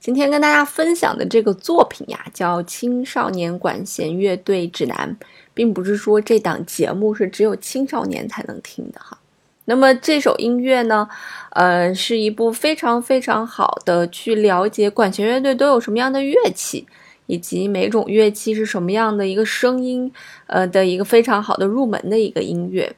今天跟大家分享的这个作品呀，叫《青少年管弦乐队指南》，并不是说这档节目是只有青少年才能听的哈。那么这首音乐呢，呃，是一部非常非常好的去了解管弦乐队都有什么样的乐器，以及每种乐器是什么样的一个声音，呃的一个非常好的入门的一个音乐。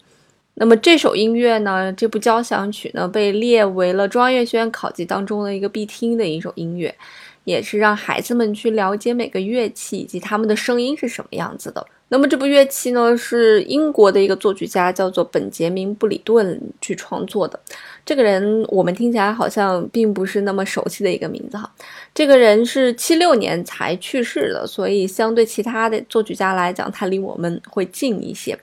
那么这首音乐呢，这部交响曲呢，被列为了中央乐学院考级当中的一个必听的一首音乐，也是让孩子们去了解每个乐器以及他们的声音是什么样子的。那么这部乐器呢，是英国的一个作曲家叫做本杰明·布里顿去创作的。这个人我们听起来好像并不是那么熟悉的一个名字哈。这个人是七六年才去世的，所以相对其他的作曲家来讲，他离我们会近一些。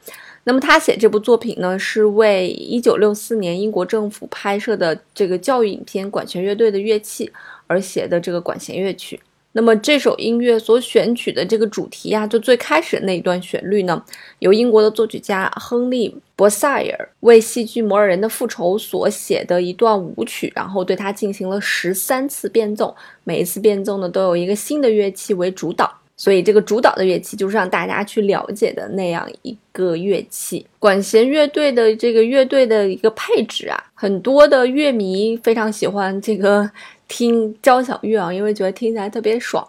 那么他写这部作品呢，是为一九六四年英国政府拍摄的这个教育影片《管弦乐队的乐器》而写的这个管弦乐曲。那么这首音乐所选取的这个主题呀，就最开始那一段旋律呢，由英国的作曲家亨利·博塞尔为戏剧《摩尔人的复仇》所写的一段舞曲，然后对它进行了十三次变奏，每一次变奏呢都有一个新的乐器为主导。所以，这个主导的乐器就是让大家去了解的那样一个乐器。管弦乐队的这个乐队的一个配置啊，很多的乐迷非常喜欢这个听交响乐啊，因为觉得听起来特别爽。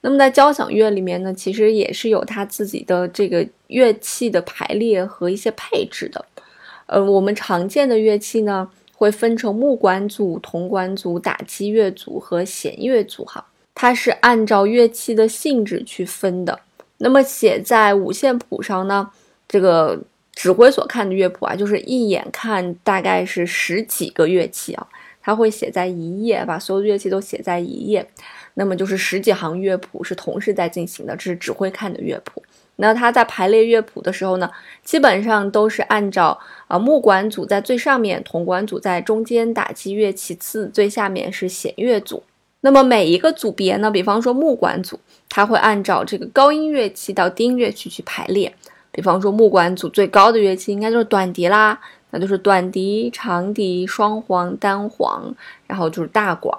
那么在交响乐里面呢，其实也是有它自己的这个乐器的排列和一些配置的。呃，我们常见的乐器呢，会分成木管组、铜管组、打击乐组和弦乐组，哈。它是按照乐器的性质去分的。那么写在五线谱上呢？这个指挥所看的乐谱啊，就是一眼看大概是十几个乐器啊，它会写在一页，把所有的乐器都写在一页。那么就是十几行乐谱是同时在进行的，这是指挥看的乐谱。那他在排列乐谱的时候呢，基本上都是按照啊木管组在最上面，铜管组在中间，打击乐其次，最下面是弦乐组。那么每一个组别呢，比方说木管组，它会按照这个高音乐器到低音乐器去排列。比方说木管组最高的乐器应该就是短笛啦，那就是短笛、长笛、双簧、单簧，然后就是大管。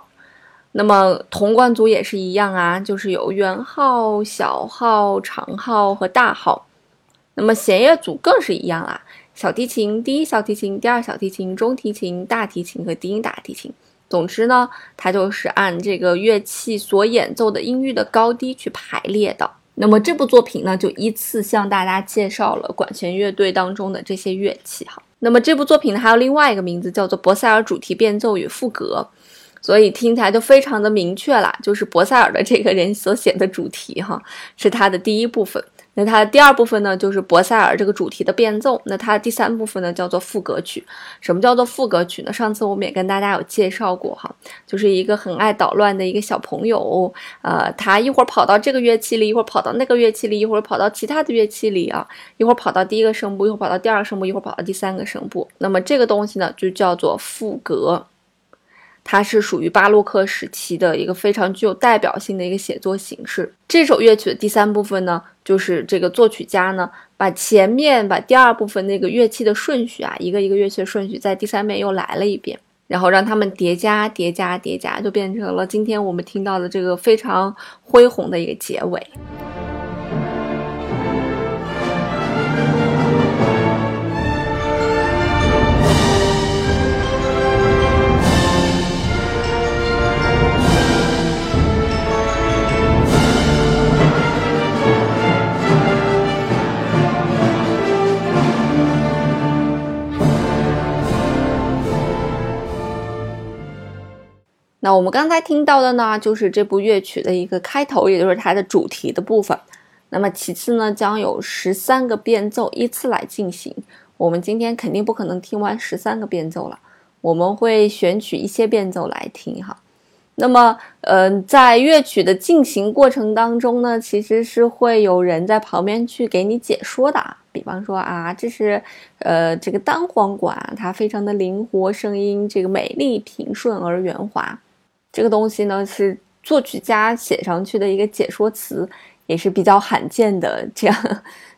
那么铜管组也是一样啊，就是有圆号、小号、长号和大号。那么弦乐组更是一样啦，小提琴、第一小提琴、第二小提琴、中提琴、大提琴和低音大提琴。总之呢，它就是按这个乐器所演奏的音域的高低去排列的。那么这部作品呢，就依次向大家介绍了管弦乐队当中的这些乐器哈。那么这部作品呢，还有另外一个名字叫做《博塞尔主题变奏与赋格》，所以听起来就非常的明确了，就是博塞尔的这个人所写的主题哈，是他的第一部分。那它的第二部分呢，就是博塞尔这个主题的变奏。那它的第三部分呢，叫做副歌曲。什么叫做副歌曲呢？上次我们也跟大家有介绍过哈，就是一个很爱捣乱的一个小朋友，呃，他一会儿跑到这个乐器里，一会儿跑到那个乐器里，一会儿跑到其他的乐器里啊，一会儿跑到第一个声部，一会儿跑到第二个声部，一会儿跑到第三个声部。那么这个东西呢，就叫做副歌。它是属于巴洛克时期的一个非常具有代表性的一个写作形式。这首乐曲的第三部分呢，就是这个作曲家呢，把前面把第二部分那个乐器的顺序啊，一个一个乐器的顺序，在第三遍又来了一遍，然后让他们叠加、叠加、叠加，就变成了今天我们听到的这个非常恢宏的一个结尾。那我们刚才听到的呢，就是这部乐曲的一个开头，也就是它的主题的部分。那么其次呢，将有十三个变奏依次来进行。我们今天肯定不可能听完十三个变奏了，我们会选取一些变奏来听哈。那么，呃，在乐曲的进行过程当中呢，其实是会有人在旁边去给你解说的。比方说啊，这是，呃，这个单簧管，它非常的灵活，声音这个美丽、平顺而圆滑。这个东西呢，是作曲家写上去的一个解说词，也是比较罕见的这样，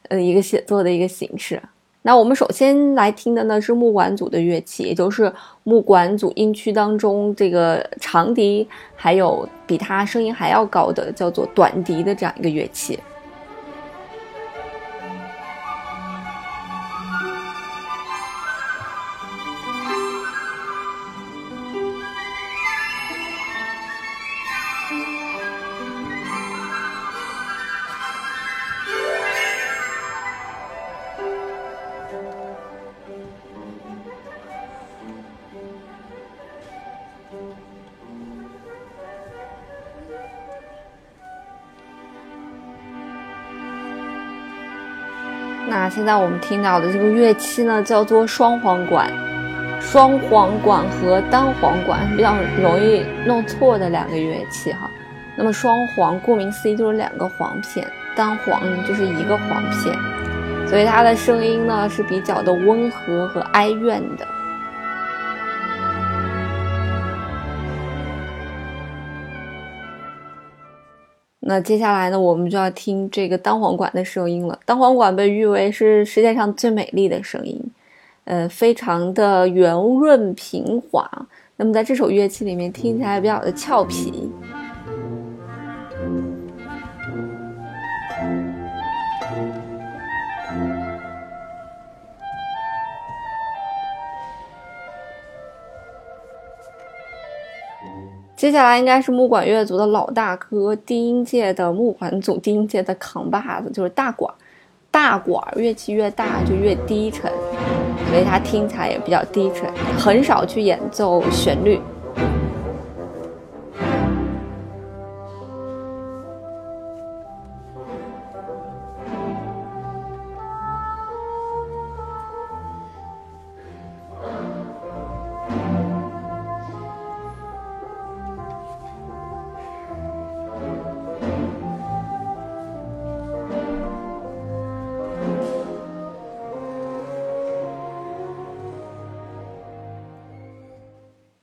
呃，一个写作的一个形式。那我们首先来听的呢是木管组的乐器，也就是木管组音区当中这个长笛，还有比它声音还要高的叫做短笛的这样一个乐器。现在我们听到的这个乐器呢，叫做双簧管。双簧管和单簧管比较容易弄错的两个乐器哈。那么双簧顾名思义就是两个簧片，单簧就是一个簧片，所以它的声音呢是比较的温和和哀怨的。那接下来呢，我们就要听这个单簧管的声音了。单簧管被誉为是世界上最美丽的声音，呃，非常的圆润平滑。那么在这首乐器里面，听起来比较的俏皮。接下来应该是木管乐组的老大哥，低音界的木管组低音界的扛把子，就是大管。大管乐器越大就越低沉，所以它听起来也比较低沉，很少去演奏旋律。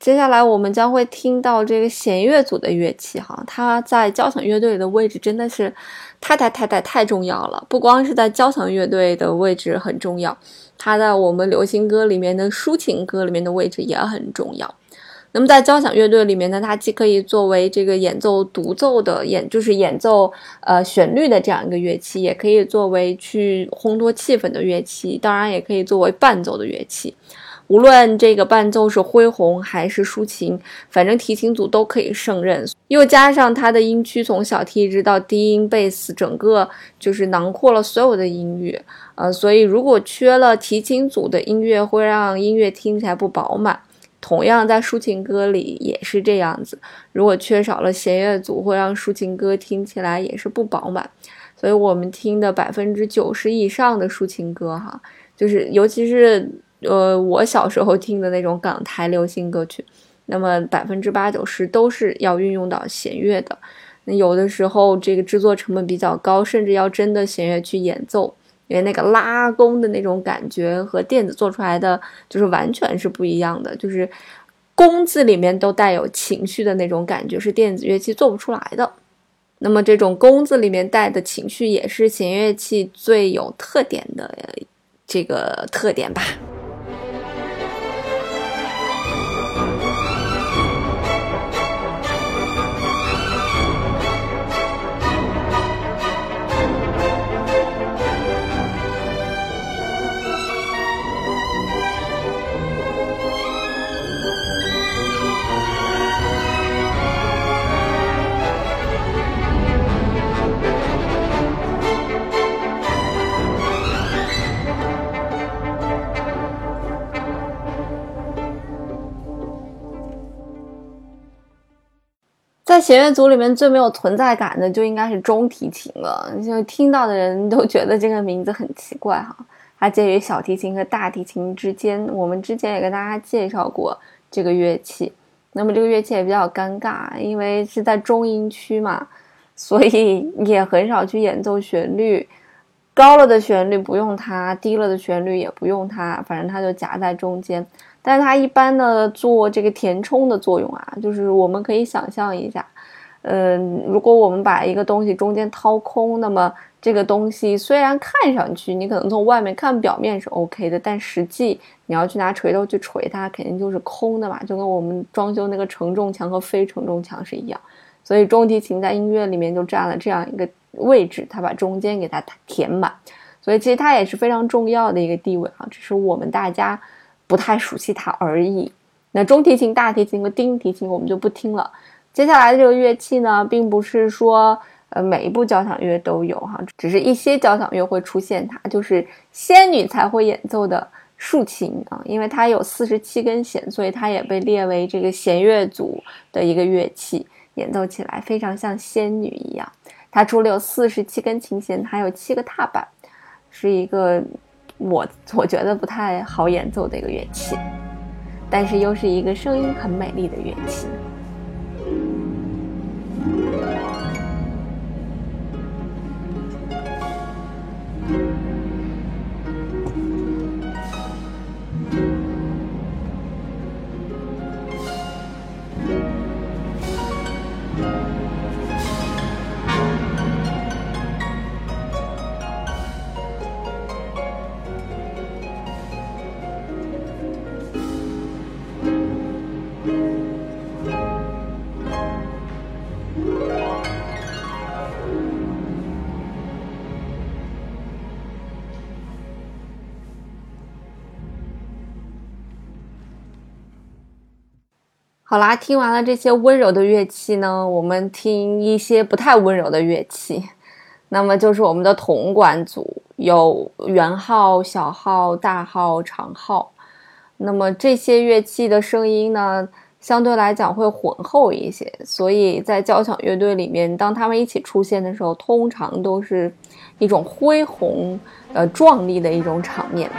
接下来我们将会听到这个弦乐组的乐器，哈，它在交响乐队的位置真的是太太太太太重要了。不光是在交响乐队的位置很重要，它在我们流行歌里面的抒情歌里面的位置也很重要。那么在交响乐队里面呢，它既可以作为这个演奏独奏的演，就是演奏呃旋律的这样一个乐器，也可以作为去烘托气氛的乐器，当然也可以作为伴奏的乐器。无论这个伴奏是恢宏还是抒情，反正提琴组都可以胜任。又加上它的音区从小提一直到低音贝斯，整个就是囊括了所有的音乐。呃，所以如果缺了提琴组的音乐，会让音乐听起来不饱满。同样在抒情歌里也是这样子，如果缺少了弦乐组，会让抒情歌听起来也是不饱满。所以我们听的百分之九十以上的抒情歌，哈，就是尤其是。呃，我小时候听的那种港台流行歌曲，那么百分之八九十都是要运用到弦乐的。那有的时候这个制作成本比较高，甚至要真的弦乐去演奏，因为那个拉弓的那种感觉和电子做出来的就是完全是不一样的。就是弓字里面都带有情绪的那种感觉，是电子乐器做不出来的。那么这种弓字里面带的情绪，也是弦乐器最有特点的这个特点吧。在弦乐组里面最没有存在感的就应该是中提琴了，就听到的人都觉得这个名字很奇怪哈。它介于小提琴和大提琴之间。我们之前也跟大家介绍过这个乐器，那么这个乐器也比较尴尬，因为是在中音区嘛，所以也很少去演奏旋律。高了的旋律不用它，低了的旋律也不用它，反正它就夹在中间。但它一般呢做这个填充的作用啊，就是我们可以想象一下，嗯，如果我们把一个东西中间掏空，那么这个东西虽然看上去你可能从外面看表面是 OK 的，但实际你要去拿锤头去锤它，肯定就是空的嘛，就跟我们装修那个承重墙和非承重墙是一样。所以中提琴在音乐里面就占了这样一个。位置，它把中间给它填满，所以其实它也是非常重要的一个地位啊，只是我们大家不太熟悉它而已。那中提琴、大提琴和低提琴我们就不听了。接下来的这个乐器呢，并不是说呃每一部交响乐都有哈，只是一些交响乐会出现它，就是仙女才会演奏的竖琴啊，因为它有四十七根弦，所以它也被列为这个弦乐组的一个乐器，演奏起来非常像仙女一样。它除了有四十七根琴弦，还有七个踏板，是一个我我觉得不太好演奏的一个乐器，但是又是一个声音很美丽的乐器。好啦，听完了这些温柔的乐器呢，我们听一些不太温柔的乐器。那么就是我们的铜管组，有圆号、小号、大号、长号。那么这些乐器的声音呢，相对来讲会浑厚一些，所以在交响乐队里面，当他们一起出现的时候，通常都是一种恢宏、呃壮丽的一种场面。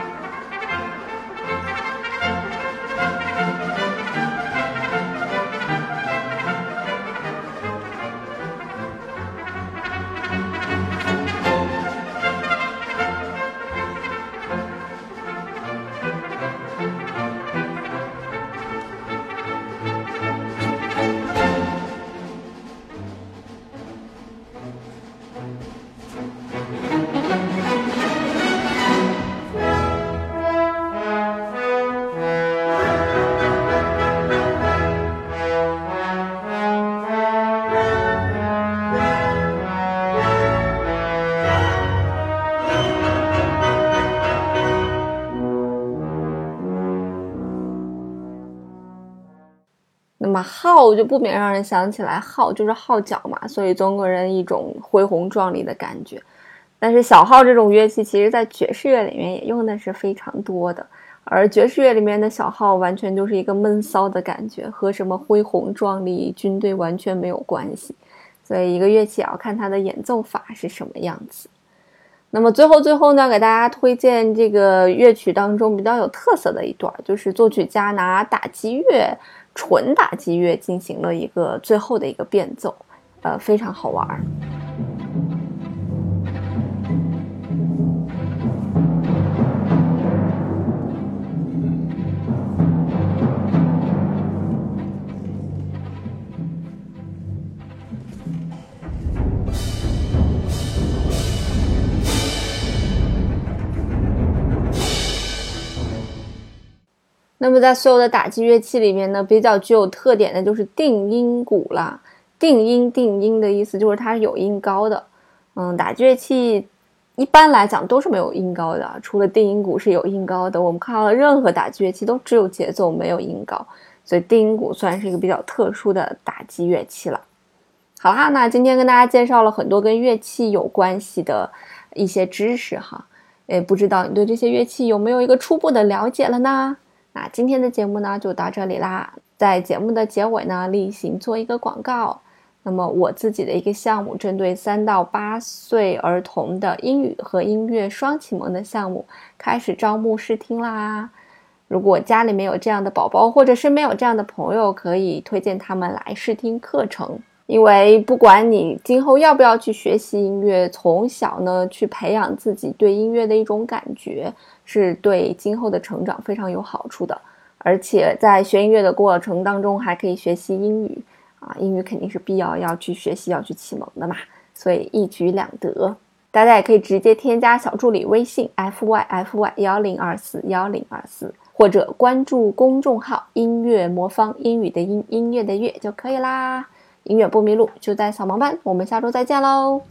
那么号就不免让人想起来，号就是号角嘛，所以中国人一种恢宏壮丽的感觉。但是小号这种乐器，其实在爵士乐里面也用的是非常多的，而爵士乐里面的小号完全就是一个闷骚的感觉，和什么恢宏壮丽军队完全没有关系。所以一个乐器也要看它的演奏法是什么样子。那么最后最后呢，给大家推荐这个乐曲当中比较有特色的一段，就是作曲家拿打击乐。纯打击乐进行了一个最后的一个变奏，呃，非常好玩那么在所有的打击乐器里面呢，比较具有特点的就是定音鼓啦。定音定音的意思就是它是有音高的。嗯，打击乐器一般来讲都是没有音高的，除了定音鼓是有音高的。我们看到的任何打击乐器都只有节奏没有音高，所以定音鼓算是一个比较特殊的打击乐器了。好啦，那今天跟大家介绍了很多跟乐器有关系的一些知识哈。诶，不知道你对这些乐器有没有一个初步的了解了呢？那今天的节目呢就到这里啦，在节目的结尾呢，例行做一个广告。那么我自己的一个项目，针对三到八岁儿童的英语和音乐双启蒙的项目，开始招募试听啦。如果家里面有这样的宝宝，或者身边有这样的朋友，可以推荐他们来试听课程。因为不管你今后要不要去学习音乐，从小呢去培养自己对音乐的一种感觉，是对今后的成长非常有好处的。而且在学音乐的过程当中，还可以学习英语啊，英语肯定是必要要去学习、要去启蒙的嘛，所以一举两得。大家也可以直接添加小助理微信 f y f y 幺零二四幺零二四，或者关注公众号“音乐魔方”，英语的音，音乐的乐就可以啦。永远不迷路，就在扫盲班。我们下周再见喽。